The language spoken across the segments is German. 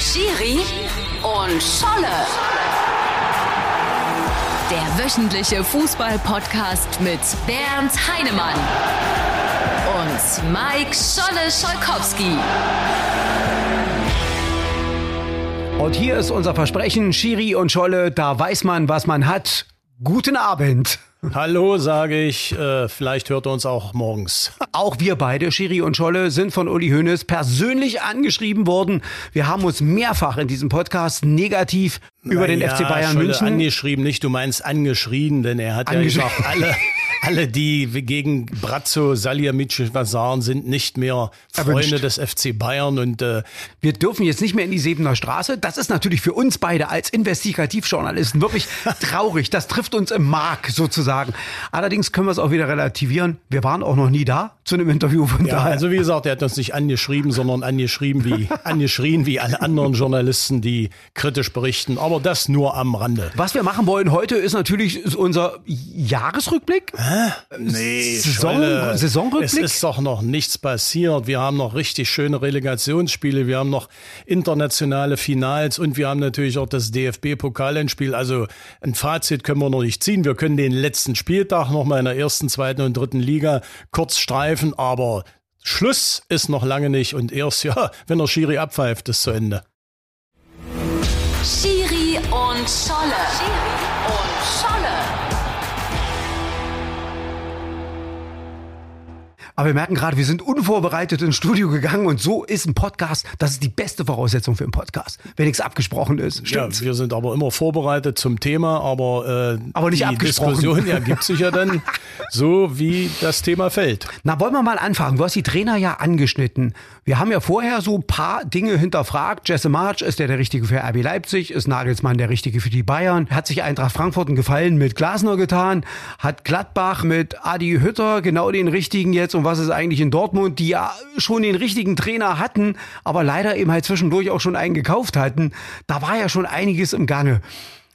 Schiri und Scholle. Der wöchentliche Fußball-Podcast mit Bernd Heinemann und Mike Scholle Scholkowski. Und hier ist unser Versprechen, Schiri und Scholle, da weiß man, was man hat. Guten Abend. Hallo, sage ich. Äh, vielleicht hört er uns auch morgens. Auch wir beide, Schiri und Scholle, sind von Uli Hoeneß persönlich angeschrieben worden. Wir haben uns mehrfach in diesem Podcast negativ über den ja, FC Bayern Scholle München angeschrieben, nicht du meinst angeschrien, denn er hat ja gesagt, alle, alle, die gegen Brazzo Salihamidzic was sagen, sind nicht mehr Freunde Erwünscht. des FC Bayern und äh, Wir dürfen jetzt nicht mehr in die Sebener Straße. Das ist natürlich für uns beide als Investigativjournalisten wirklich traurig. Das trifft uns im Mark sozusagen. Allerdings können wir es auch wieder relativieren. Wir waren auch noch nie da zu einem Interview von ja, daher. also wie gesagt, er hat uns nicht angeschrieben, sondern angeschrieben wie angeschrien wie alle anderen Journalisten, die kritisch berichten. Aber das nur am Rande. Was wir machen wollen heute ist natürlich unser Jahresrückblick. Nee, Saison- Scholle, Saisonrückblick? Es ist doch noch nichts passiert. Wir haben noch richtig schöne Relegationsspiele. Wir haben noch internationale Finals und wir haben natürlich auch das DFB-Pokalendspiel. Also ein Fazit können wir noch nicht ziehen. Wir können den letzten Spieltag noch mal in der ersten, zweiten und dritten Liga kurz streifen, aber Schluss ist noch lange nicht und erst, ja, wenn der Schiri abpfeift, ist zu Ende. Schiri und Scholle. Schiri und Scholle. Aber wir merken gerade, wir sind unvorbereitet ins Studio gegangen und so ist ein Podcast, das ist die beste Voraussetzung für einen Podcast, wenn nichts abgesprochen ist. Ja, Stimmt's? wir sind aber immer vorbereitet zum Thema, aber, äh, Aber nicht die abgesprochen. Diskussion ergibt sich ja dann so, wie das Thema fällt. Na, wollen wir mal anfangen. Du hast die Trainer ja angeschnitten. Wir haben ja vorher so ein paar Dinge hinterfragt. Jesse March, ist der der Richtige für RB Leipzig? Ist Nagelsmann der Richtige für die Bayern? Hat sich Eintracht Frankfurt einen Gefallen mit Glasner getan? Hat Gladbach mit Adi Hütter genau den Richtigen jetzt? Und was ist eigentlich in Dortmund, die ja schon den richtigen Trainer hatten, aber leider eben halt zwischendurch auch schon einen gekauft hatten? Da war ja schon einiges im Gange.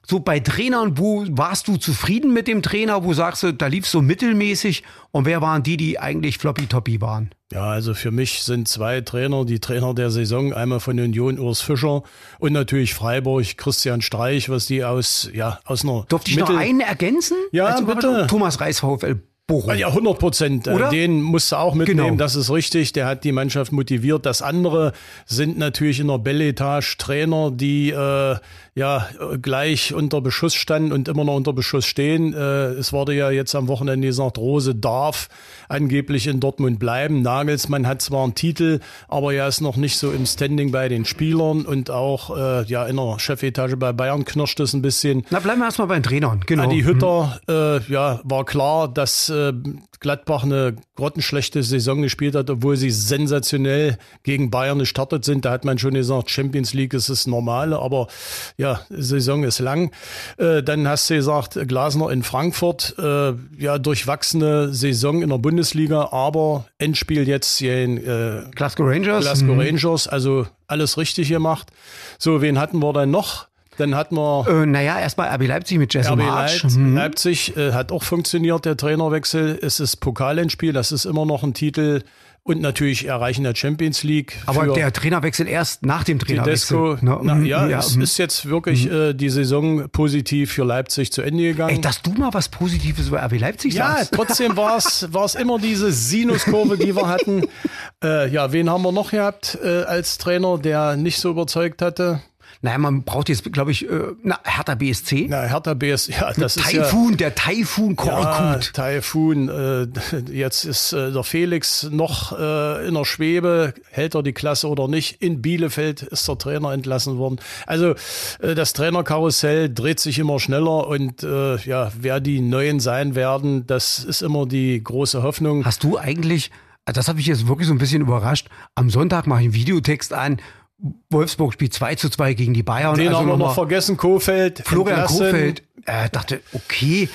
So bei Trainern, wo warst du zufrieden mit dem Trainer? Wo sagst du, da lief so mittelmäßig? Und wer waren die, die eigentlich floppy-toppy waren? Ja, also für mich sind zwei Trainer die Trainer der Saison. Einmal von Union Urs Fischer und natürlich Freiburg Christian Streich, was die aus, ja, aus einer Durfte ich noch Mittel- einen ergänzen? Ja, bitte. Thomas Reis, VfL Bochum. Ja, 100 Prozent. Oder? Den musst du auch mitnehmen, Genau. das ist richtig. Der hat die Mannschaft motiviert. Das andere sind natürlich in der Belletage Trainer, die äh, ja äh, gleich unter Beschuss standen und immer noch unter Beschuss stehen. Äh, es wurde ja jetzt am Wochenende gesagt, Rose darf angeblich in Dortmund bleiben. Nagelsmann hat zwar einen Titel, aber er ist noch nicht so im Standing bei den Spielern und auch äh, ja in der Chefetage bei Bayern knirscht es ein bisschen. Na, bleiben wir erstmal bei den Trainern. Genau. Adi Hütter, äh, ja, war klar, dass äh, Gladbach eine grottenschlechte Saison gespielt hat, obwohl sie sensationell gegen Bayern gestartet sind. Da hat man schon gesagt, Champions League ist das Normale, aber ja, Saison ist lang. Äh, dann hast du gesagt, Glasner in Frankfurt, äh, ja, durchwachsene Saison in der Bundesliga, aber Endspiel jetzt hier in äh, Glasgow Rangers. Glasgow Mhm. Rangers, also alles richtig gemacht. So, wen hatten wir dann noch? Dann hatten wir Äh, naja, erstmal RB Leipzig mit Jesse RB March. Leipzig, Mhm. Leipzig äh, hat auch funktioniert, der Trainerwechsel. Es ist Pokalendspiel, das ist immer noch ein Titel. Und natürlich Erreichen der Champions League. Aber der Trainerwechsel erst nach dem Trainerwechsel. Tedesco. Ne? Na, Mhm, ja, es mhm. ist jetzt wirklich äh, die Saison positiv für Leipzig zu Ende gegangen. Ey, dass du mal was Positives über RB Leipzig ja, sagst. trotzdem war es immer diese Sinuskurve, die wir hatten. Äh, ja, wen haben wir noch gehabt äh, als Trainer, der nicht so überzeugt hatte? Naja, man braucht jetzt, glaube ich, äh, na, Hertha BSC. Na, Hertha BS, ja, das ist ja... Taifun, der Taifun Ja, Korkut. Taifun, äh, jetzt ist äh, der Felix noch äh, in der Schwebe, hält er die Klasse oder nicht. In Bielefeld ist der Trainer entlassen worden. Also äh, das Trainerkarussell dreht sich immer schneller und äh, ja, wer die Neuen sein werden, das ist immer die große Hoffnung. Hast du eigentlich, das habe ich jetzt wirklich so ein bisschen überrascht, am Sonntag mache ich einen Videotext an, Wolfsburg spielt 2 zu 2 gegen die Bayern. Den also haben wir nochmal noch vergessen, Kofeld. Florian entlassen. Kofeld. Äh, dachte, okay,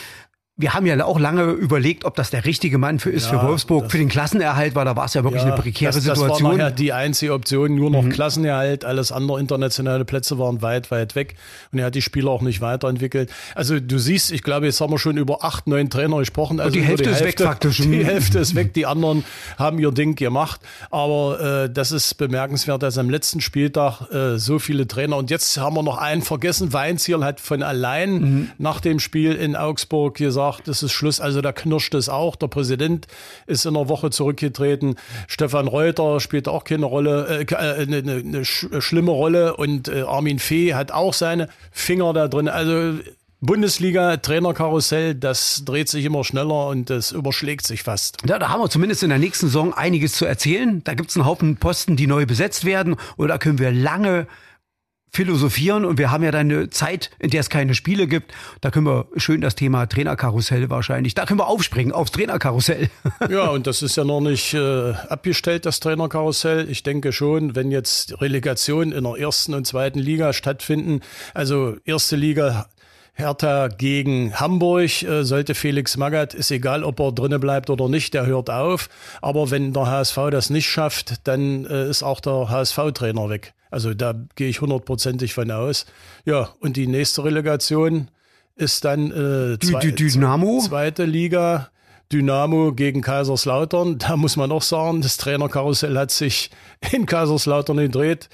wir haben ja auch lange überlegt, ob das der richtige Mann für ist Ja, für Wolfsburg, für den Klassenerhalt, weil da war es ja wirklich eine prekäre das, Situation. Mhm. Das war die einzige Option, nur noch Klassenerhalt, alles andere internationale Plätze waren weit, weit weg und er hat die Spieler auch nicht weiterentwickelt. Also du siehst, ich glaube, jetzt haben wir schon über acht, neun Trainer gesprochen. Also die über Hälfte ist weg faktisch. Die Mhm. Hälfte ist weg, die anderen haben ihr Ding gemacht. Aber äh, das ist bemerkenswert, dass am letzten Spieltag äh, so viele Trainer und jetzt haben wir noch einen vergessen. Weinziel hat von allein Mhm. nach dem Spiel in Augsburg gesagt, das ist Schluss. Also da knirscht es auch. Der Präsident ist in einer Woche zurückgetreten. Stefan Reuter spielt auch keine Rolle, äh, äh, eine, eine, sch schlimme Rolle. Und äh, Armin Fee hat auch seine Finger da drin. Also Bundesliga, Trainerkarussell, das dreht sich immer schneller und das überschlägt sich fast. Ja, da haben wir zumindest in der nächsten Saison einiges zu erzählen. Da gibt's einen Haufen Posten, die neu besetzt werden. Und da können wir lange philosophieren. Und wir haben ja dann eine Zeit, in der es keine Spiele gibt. Da können wir schön das Thema Trainerkarussell wahrscheinlich. Da können wir aufspringen aufs Trainerkarussell. Ja, und das ist ja noch nicht äh, abgestellt, das Trainerkarussell. Ich denke schon, wenn jetzt Relegationen in der ersten und zweiten Liga stattfinden, also erste Liga Hertha gegen Hamburg, äh, sollte Felix Magath, ist egal, ob er drinnen bleibt oder nicht, der hört auf. Aber wenn der HSV das nicht schafft, dann äh, ist auch der HSV-Trainer weg. Also da gehe ich hundertprozentig von aus. Ja, und die nächste Relegation ist dann äh, Dü- Dynamo? zweite Liga. Dynamo gegen Kaiserslautern. Da muss man auch sagen, das Trainerkarussell hat sich in Kaiserslautern gedreht.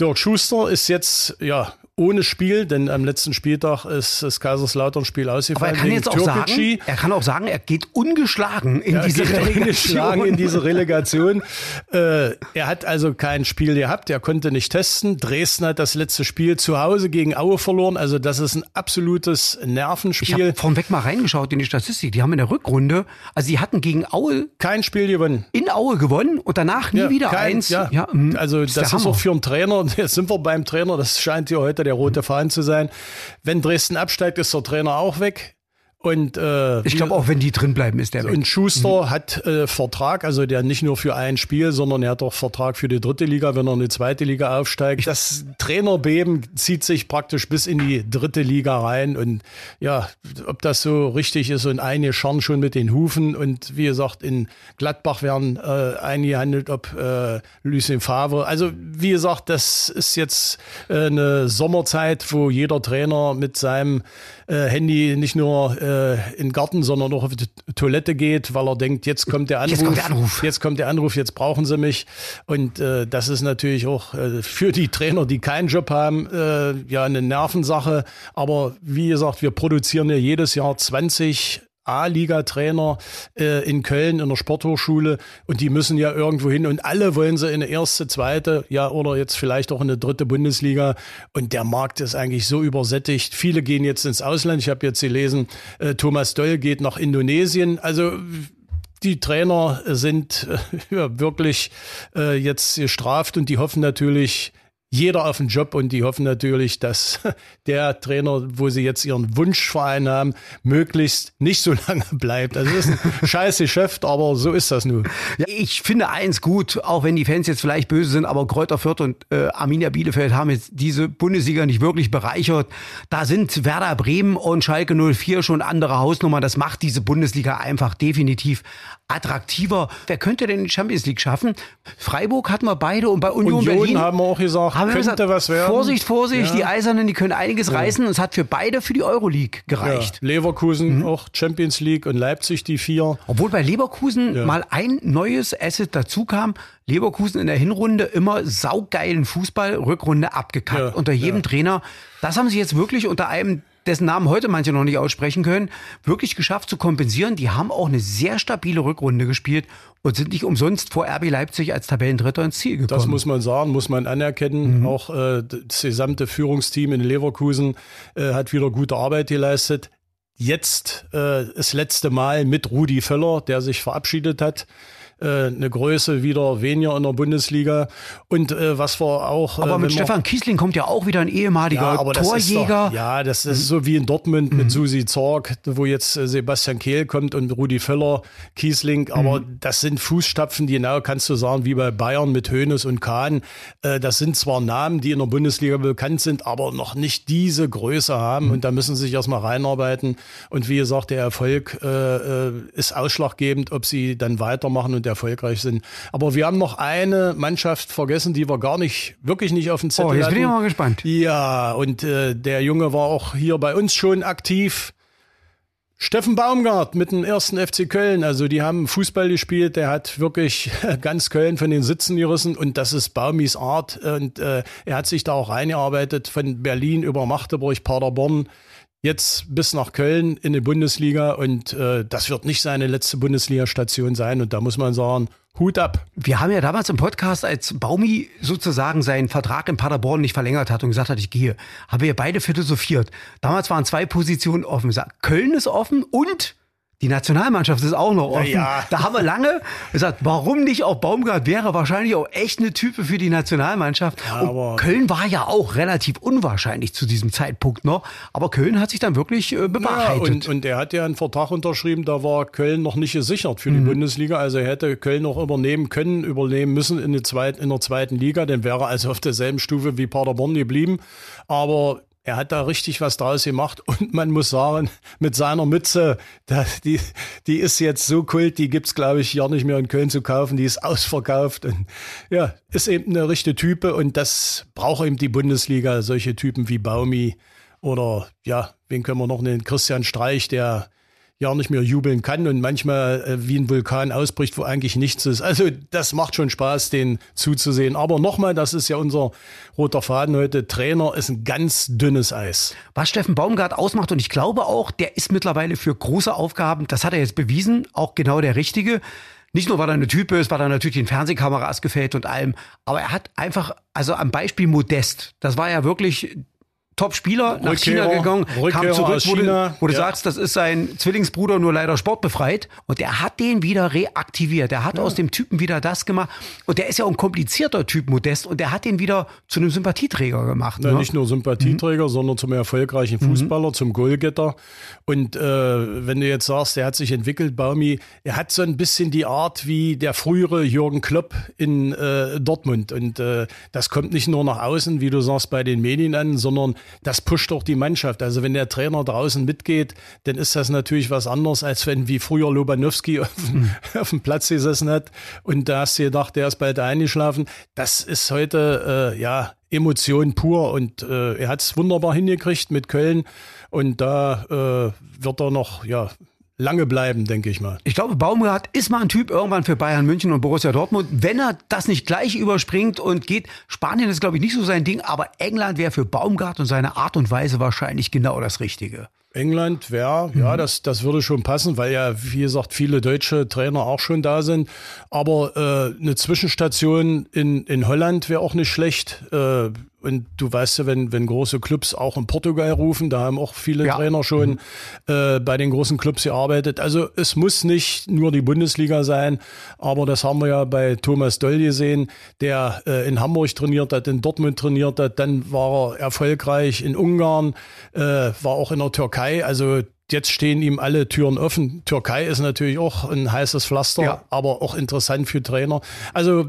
Dirk Schuster ist jetzt ja ohne Spiel, denn am letzten Spieltag ist das Kaiserslautern-Spiel Aber er ausgefallen. kann jetzt auch sagen, er kann auch sagen, er geht ungeschlagen in Ja, diese geht Relegation. in diese Relegation. äh, er hat also kein Spiel gehabt, er konnte nicht testen. Dresden hat das letzte Spiel zu Hause gegen Aue verloren. Also das ist ein absolutes Ich Nervenspiel. habe vornweg mal reingeschaut in die Statistik. Die haben in der Rückrunde, also sie hatten gegen Aue Kein Spiel gewonnen. in Aue gewonnen und danach nie Ja, wieder kein- eins. Ja, mm, also ist das ist auch für einen Trainer, jetzt sind wir beim Trainer, das scheint hier heute der rote Faden zu sein. Wenn Dresden absteigt, ist der Trainer auch weg. Und äh, Ich glaube auch, wenn die drin bleiben, ist der weg. und Schuster hat äh, Vertrag, also der nicht nur für ein Spiel, sondern er hat auch Vertrag für die dritte Liga, wenn er in die zweite Liga aufsteigt. Das Trainerbeben zieht sich praktisch bis in die dritte Liga rein. Und ja, ob das so richtig ist und einige scharren schon mit den Hufen. Und wie gesagt, in Gladbach werden äh, einige handelt, ob äh, Lucien Favre. Also wie gesagt, das ist jetzt äh, eine Sommerzeit, wo jeder Trainer mit seinem äh, Handy nicht nur äh, in den Garten, sondern auch auf die Toilette geht, weil er denkt, jetzt kommt der Anruf. Jetzt kommt der Anruf. Jetzt kommt der Anruf, jetzt brauchen sie mich. Und äh, das ist natürlich auch äh, für die Trainer, die keinen Job haben, äh, ja eine Nervensache. Aber wie gesagt, wir produzieren ja jedes Jahr 20 A-Liga-Trainer äh, in Köln in der Sporthochschule und die müssen ja irgendwo hin und alle wollen sie in eine erste, zweite, ja oder jetzt vielleicht auch in eine dritte Bundesliga und der Markt ist eigentlich so übersättigt. Viele gehen jetzt ins Ausland. Ich habe jetzt gelesen, äh, Thomas Doll geht nach Indonesien. Also die Trainer sind äh, ja, wirklich äh, jetzt gestraft und die hoffen natürlich jeder auf den Job und die hoffen natürlich, dass der Trainer, wo sie jetzt ihren Wunschverein haben, möglichst nicht so lange bleibt. Also das ist ein scheiß Geschäft, aber so ist das nun. Ja, ich finde eins gut, auch wenn die Fans jetzt vielleicht böse sind, aber Kräuter Fürth und äh, Arminia Bielefeld haben jetzt diese Bundesliga nicht wirklich bereichert. Da sind Werder Bremen und Schalke 04 schon andere Hausnummer. Das macht diese Bundesliga einfach definitiv attraktiver. Wer könnte denn die Champions League schaffen? Freiburg hatten wir beide und bei Union, Union Berlin haben wir auch gesagt, haben könnte gesagt, was werden. Vorsicht, Vorsicht, Ja. die Eisernen, die können einiges reißen und es hat für beide für die Euroleague gereicht. Ja, Leverkusen auch Champions League und Leipzig die vier. Obwohl bei Leverkusen Ja. mal ein neues Asset dazu kam. Leverkusen in der Hinrunde immer saugeilen Fußball, Rückrunde abgekackt. Ja, unter jedem ja. Trainer. Das haben sie jetzt wirklich unter einem, dessen Namen heute manche noch nicht aussprechen können, wirklich geschafft zu kompensieren. Die haben auch eine sehr stabile Rückrunde gespielt und sind nicht umsonst vor RB Leipzig als Tabellendritter ins Ziel gekommen. Das muss man sagen, muss man anerkennen. Auch äh, das gesamte Führungsteam in Leverkusen äh, hat wieder gute Arbeit geleistet. Jetzt äh, das letzte Mal mit Rudi Völler, der sich verabschiedet hat. Äh, eine Größe wieder weniger in der Bundesliga. Und äh, was wir auch. Aber mit Stefan Kiesling kommt ja auch wieder ein ehemaliger ja, Torjäger. Doch, ja, das ist so wie in Dortmund mhm. mit Susi Zorg, wo jetzt Sebastian Kehl kommt und Rudi Völler, Kiesling. Aber mhm. das sind Fußstapfen, die genau kannst du sagen, wie bei Bayern mit Hoeneß und Kahn. Das sind zwar Namen, die in der Bundesliga bekannt sind, aber noch nicht diese Größe haben. Mhm. Und da müssen sie sich erstmal reinarbeiten. Und wie gesagt, der Erfolg äh, ist ausschlaggebend, ob sie dann weitermachen und erfolgreich sind. Aber wir haben noch eine Mannschaft vergessen, die wir gar nicht, wirklich nicht auf dem Zettel Oh, jetzt bin ich mal gespannt. Ja, und äh, der Junge war auch hier bei uns schon aktiv. Steffen Baumgart mit dem ersten FC Köln. Also die haben Fußball gespielt. Der hat wirklich ganz Köln von den Sitzen gerissen und das ist Baumis Art. Und äh, er hat sich da auch reingearbeitet von Berlin über Magdeburg, Paderborn jetzt bis nach Köln in die Bundesliga und äh, das wird nicht seine letzte Bundesliga-Station sein und da muss man sagen, Hut ab. Wir haben ja damals im Podcast, als Baumi sozusagen seinen Vertrag in Paderborn nicht verlängert hat und gesagt hat, ich gehe, haben wir beide philosophiert. Damals waren zwei Positionen offen. Köln ist offen und die Nationalmannschaft ist auch noch offen. Ja. Da haben wir lange gesagt, warum nicht auch Baumgart wäre wahrscheinlich auch echt eine Type für die Nationalmannschaft. Ja, und Köln war ja auch relativ unwahrscheinlich zu diesem Zeitpunkt noch. Aber Köln hat sich dann wirklich äh, bewahrheitet. Ja, und, und er hat ja einen Vertrag unterschrieben, da war Köln noch nicht gesichert für die mhm. Bundesliga. Also er hätte Köln noch übernehmen können, übernehmen müssen in, der zweiten, in der zweiten Liga. Dann wäre er also auf derselben Stufe wie Paderborn geblieben. Aber er hat da richtig was draus gemacht. Und man muss sagen, mit seiner Mütze, die, die ist jetzt so kult, die gibt's glaube ich, ja nicht mehr in Köln zu kaufen, die ist ausverkauft. Und ja, ist eben eine richtige Type. Und das braucht eben die Bundesliga, solche Typen wie Baumi oder ja, wen können wir noch nennen, Christian Streich, der ja nicht mehr jubeln kann und manchmal äh, wie ein Vulkan ausbricht, wo eigentlich nichts ist. Also das macht schon Spaß, den zuzusehen. Aber nochmal, das ist ja unser roter Faden heute, Trainer ist ein ganz dünnes Eis. Was Steffen Baumgart ausmacht, und ich glaube auch, der ist mittlerweile für große Aufgaben, das hat er jetzt bewiesen, auch genau der Richtige. Nicht nur, weil er eine Type ist, weil er natürlich den Fernsehkameras gefällt und allem, aber er hat einfach, also am Beispiel Modest, das war ja wirklich Top-Spieler nach China gegangen, kam zurück, wo du, wo du ja. sagst, das ist sein Zwillingsbruder, nur leider sportbefreit. Und der hat den wieder reaktiviert. Der hat ja. aus dem Typen wieder das gemacht. Und der ist ja auch ein komplizierter Typ, Modest. Und der hat den wieder zu einem Sympathieträger gemacht. Ja, ne? Nicht nur Sympathieträger, mhm. sondern zum erfolgreichen. Fußballer, mhm. zum Goalgetter. Und äh, wenn du jetzt sagst, der hat sich entwickelt, Baumi, er hat so ein bisschen die Art wie der frühere Jürgen Klopp in äh, Dortmund. Und äh, das kommt nicht nur nach außen, wie du sagst, bei den Medien an, sondern das pusht auch die Mannschaft. Also wenn der Trainer draußen mitgeht, dann ist das natürlich was anderes, als wenn wie früher Lobanowski auf, mhm. auf dem Platz gesessen hat und da hast du gedacht, der ist bald eingeschlafen. Das ist heute, äh, ja, Emotion pur und äh, er hat es wunderbar hingekriegt mit Köln und da äh, wird er noch, ja, lange bleiben, denke ich mal. Ich glaube, Baumgart ist mal ein Typ irgendwann für Bayern München und Borussia Dortmund. Wenn er das nicht gleich überspringt und geht, Spanien ist, glaube ich, nicht so sein Ding, aber England wäre für Baumgart und seine Art und Weise wahrscheinlich genau das Richtige. England wäre, mhm. ja, das, das würde schon passen, weil ja, wie gesagt, viele deutsche Trainer auch schon da sind. Aber äh, eine Zwischenstation in, in Holland wäre auch nicht schlecht. Äh, und du weißt ja, wenn, wenn große Clubs auch in Portugal rufen, da haben auch viele ja. Trainer schon mhm. äh, bei den großen Clubs gearbeitet. Also es muss nicht nur die Bundesliga sein, aber das haben wir ja bei Thomas Doll gesehen, der äh, in Hamburg trainiert hat, in Dortmund trainiert hat, dann war er erfolgreich in Ungarn, äh, war auch in der Türkei. Also jetzt stehen ihm alle Türen offen. Türkei ist natürlich auch ein heißes Pflaster, ja. aber auch interessant für Trainer. Also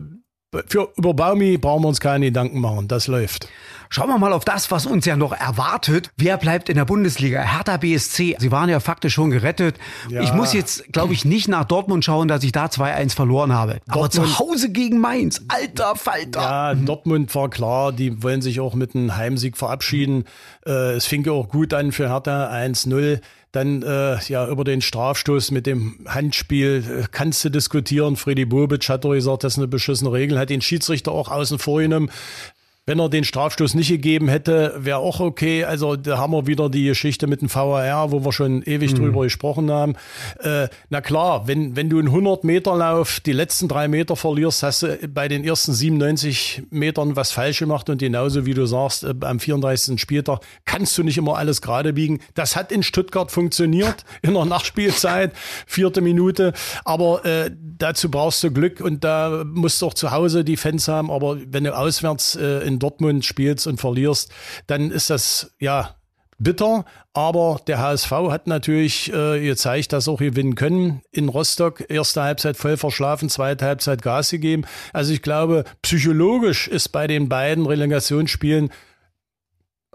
für, über Baumi brauchen wir uns keine Gedanken machen. Das läuft. Schauen wir mal auf das, was uns ja noch erwartet. Wer bleibt in der Bundesliga? Hertha BSC. Sie waren ja faktisch schon gerettet. Ja. Ich muss jetzt, glaube ich, nicht nach Dortmund schauen, dass ich da 2-1 verloren habe. Dortmund, Aber zu Hause gegen Mainz. Alter Falter. Ja, Dortmund war klar. Die wollen sich auch mit einem Heimsieg verabschieden. Äh, es fing ja auch gut an für Hertha 1-0. Dann äh, ja über den Strafstoß mit dem Handspiel äh, kannst du diskutieren. Freddy Bobic hat doch gesagt, das ist eine beschissene Regel, hat den Schiedsrichter auch außen vor genommen. Wenn er den Strafstoß nicht gegeben hätte, wäre auch okay. Also da haben wir wieder die Geschichte mit dem VAR, wo wir schon ewig mhm. drüber gesprochen haben. Äh, na klar, wenn, wenn du einen 100 Meter Lauf die letzten drei Meter verlierst, hast du bei den ersten 97 Metern was falsch gemacht und genauso wie du sagst, äh, am 34. Spieltag kannst du nicht immer alles gerade biegen. Das hat in Stuttgart funktioniert in der Nachspielzeit, vierte Minute. Aber äh, dazu brauchst du Glück und da musst du auch zu Hause die Fans haben. Aber wenn du auswärts äh, in Dortmund spielst und verlierst, dann ist das ja bitter. Aber der HSV hat natürlich äh, gezeigt, dass auch gewinnen können. In Rostock erste Halbzeit voll verschlafen, zweite Halbzeit Gas gegeben. Also ich glaube, psychologisch ist bei den beiden Relegationsspielen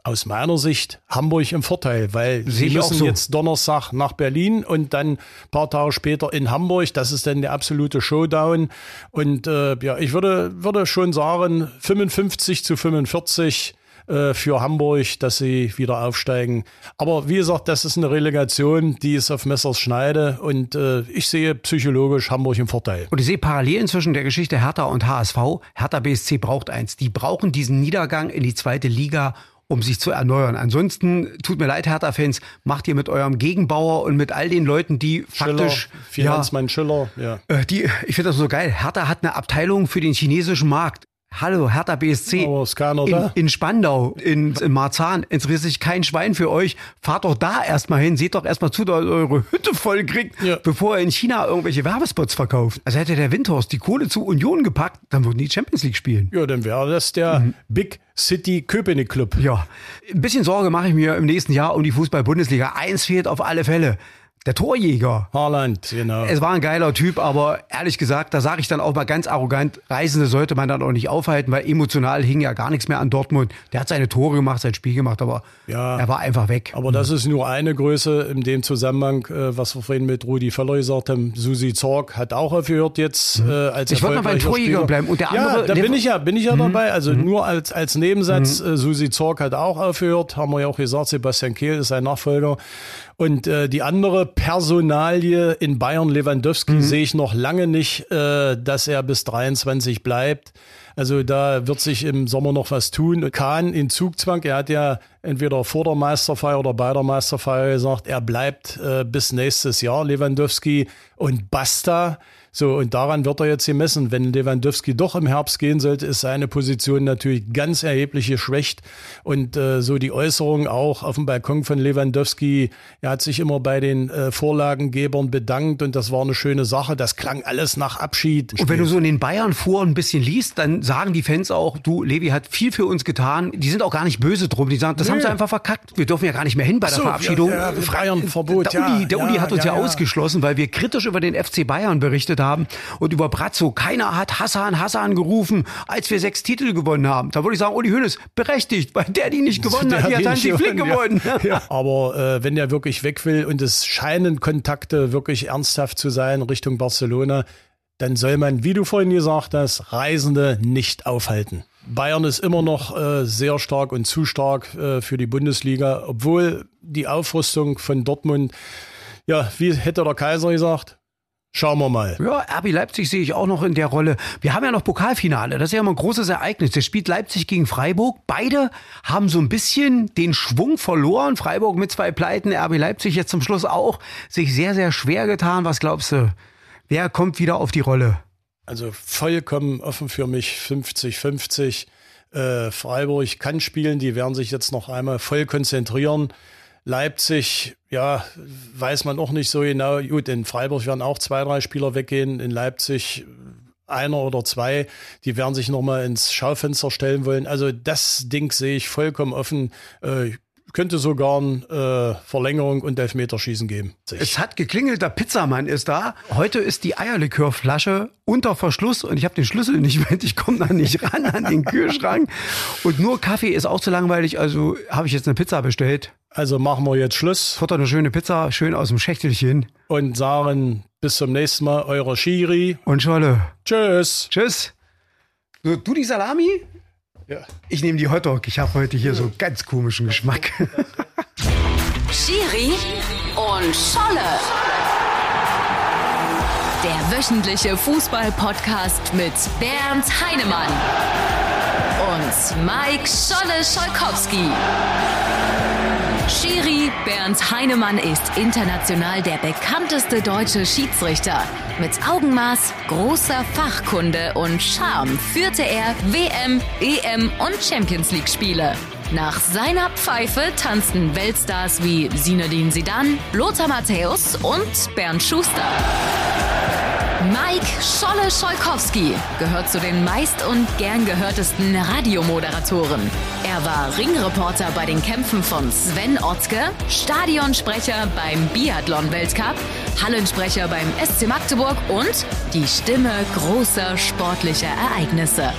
aus meiner Sicht Hamburg im Vorteil, weil sie müssen so. jetzt Donnerstag nach Berlin und dann ein paar Tage später in Hamburg. Das ist dann der absolute Showdown. Und äh, ja, ich würde, würde schon sagen, 55 zu 45 äh, für Hamburg, dass sie wieder aufsteigen. Aber wie gesagt, das ist eine Relegation, die ist auf Messers Schneide und äh, ich sehe psychologisch Hamburg im Vorteil. Und ich sehe Parallelen zwischen der Geschichte Hertha und HSV. Hertha BSC braucht eins. Die brauchen diesen Niedergang in die zweite Liga um sich zu erneuern. Ansonsten tut mir leid, Hertha-Fans, macht ihr mit eurem Gegenbauer und mit all den Leuten, die Schiller, faktisch Finanzmann ja, Schiller, ja. Äh, die, ich finde das so geil. Hertha hat eine Abteilung für den chinesischen Markt. Hallo, Hertha BSC in, in, Spandau, in, in Marzahn, interessiert sich kein Schwein für euch. Fahrt doch da erstmal hin, seht doch erstmal zu, dass ihr eure Hütte voll kriegt, ja. bevor ihr in China irgendwelche Werbespots verkauft. Also hätte der Windhorst die Kohle zu Union gepackt, dann würden die Champions League spielen. Ja, dann wäre das der mhm. Big City Köpenick Club. Ja, ein bisschen Sorge mache ich mir im nächsten Jahr um die Fußball-Bundesliga. Eins fehlt auf alle Fälle der Torjäger. Haaland, genau. Es war ein geiler Typ, aber ehrlich gesagt, da sage ich dann auch mal ganz arrogant, Reisende sollte man dann auch nicht aufhalten, weil emotional hing ja gar nichts mehr an Dortmund. Der hat seine Tore gemacht, sein Spiel gemacht, aber ja, er war einfach weg. Aber das ist nur eine Größe in dem Zusammenhang, äh, was wir vorhin mit Rudi Völler gesagt haben. Susi Zorg hat auch aufgehört jetzt mhm. äh, als Ich wollte mal beim Torjäger Spieler. bleiben. Und der andere, ja, da bin ich ja, bin ich ja mhm. dabei. Also mhm. nur als, als Nebensatz, mhm. äh, Susi Zorg hat auch aufgehört, haben wir ja auch gesagt, Sebastian Kehl ist sein Nachfolger. Und äh, die andere Personalie in Bayern Lewandowski mhm. sehe ich noch lange nicht, äh, dass er bis 23 bleibt. Also da wird sich im Sommer noch was tun. Kahn in Zugzwang, er hat ja entweder vor der Meisterfeier oder bei der Meisterfeier gesagt, er bleibt äh, bis nächstes Jahr Lewandowski und basta. So, und daran wird er jetzt gemessen. Wenn Lewandowski doch im Herbst gehen sollte, ist seine Position natürlich ganz erheblich geschwächt. Und äh, so die Äußerung auch auf dem Balkon von Lewandowski, er hat sich immer bei den äh, Vorlagengebern bedankt und das war eine schöne Sache. Das klang alles nach Abschied. Und wenn du so in den Bayern vor ein bisschen liest, dann sagen die Fans auch, du, Levi hat viel für uns getan. Die sind auch gar nicht böse drum. Die sagen, das nee. haben sie einfach verkackt. Wir dürfen ja gar nicht mehr hin bei der so, Verabschiedung. Ja, ja, Bayern-Verbot, der Uli, der ja, Uli hat uns ja, ausgeschlossen, weil wir kritisch über den FC Bayern berichtet haben haben und über Brazzo. Keiner hat Hassan Hassan gerufen, als wir sechs Titel gewonnen haben. Da würde ich sagen, Uli Hoeneß, berechtigt, weil der die nicht gewonnen der hat, die hat Hansi Flick gewonnen. Ja. Ja. Aber äh, wenn der wirklich weg will und es scheinen Kontakte wirklich ernsthaft zu sein Richtung Barcelona, dann soll man, wie du vorhin gesagt hast, Reisende nicht aufhalten. Bayern ist immer noch äh, sehr stark und zu stark äh, für die Bundesliga, obwohl die Aufrüstung von Dortmund, ja, wie hätte der Kaiser gesagt, Schauen wir mal. Ja, RB Leipzig sehe ich auch noch in der Rolle. Wir haben ja noch Pokalfinale. Das ist ja immer ein großes Ereignis. Das spielt Leipzig gegen Freiburg. Beide haben so ein bisschen den Schwung verloren. Freiburg mit zwei Pleiten, RB Leipzig jetzt zum Schluss auch sich sehr, sehr schwer getan. Was glaubst du? Wer kommt wieder auf die Rolle? Also vollkommen offen für mich 50-50. Äh, Freiburg kann spielen. Die werden sich jetzt noch einmal voll konzentrieren. Leipzig, ja, weiß man auch nicht so genau. Gut, in Freiburg werden auch zwei, drei Spieler weggehen. In Leipzig einer oder zwei, die werden sich nochmal ins Schaufenster stellen wollen. Also das Ding sehe ich vollkommen offen. Äh, könnte sogar eine äh, Verlängerung und Elfmeterschießen geben. Es hat geklingelt, der Pizzamann ist da. Heute ist die Eierlikörflasche unter Verschluss und ich habe den Schlüssel nicht mit. Ich komme da nicht ran an den Kühlschrank. Und nur Kaffee ist auch zu langweilig, also habe ich jetzt eine Pizza bestellt. Also machen wir jetzt Schluss. Futter eine schöne Pizza, schön aus dem Schächtelchen. Und sagen bis zum nächsten Mal, eurer Schiri. Und Scholle. Tschüss. Tschüss. So, du die Salami? Ja. Ich nehme die Hotdog. Ich habe heute hier so ganz komischen Geschmack. Schiri und Scholle. Der wöchentliche Fußball-Podcast mit Bernd Heinemann und Mike Scholle Scholkowski. Schiri Bernd Heinemann ist international der bekannteste deutsche Schiedsrichter. Mit Augenmaß, großer Fachkunde und Charme führte er WM, EM und Champions League Spiele. Nach seiner Pfeife tanzten Weltstars wie Sinedin Sidan, Lothar Matthäus und Bernd Schuster. Mike Scholle Scholkowski gehört zu den meist und gern gehörtesten Radiomoderatoren. Er war Ringreporter bei den Kämpfen von Sven Otzke, Stadionsprecher beim Biathlon-Weltcup, Hallensprecher beim SC Magdeburg und die Stimme großer sportlicher Ereignisse.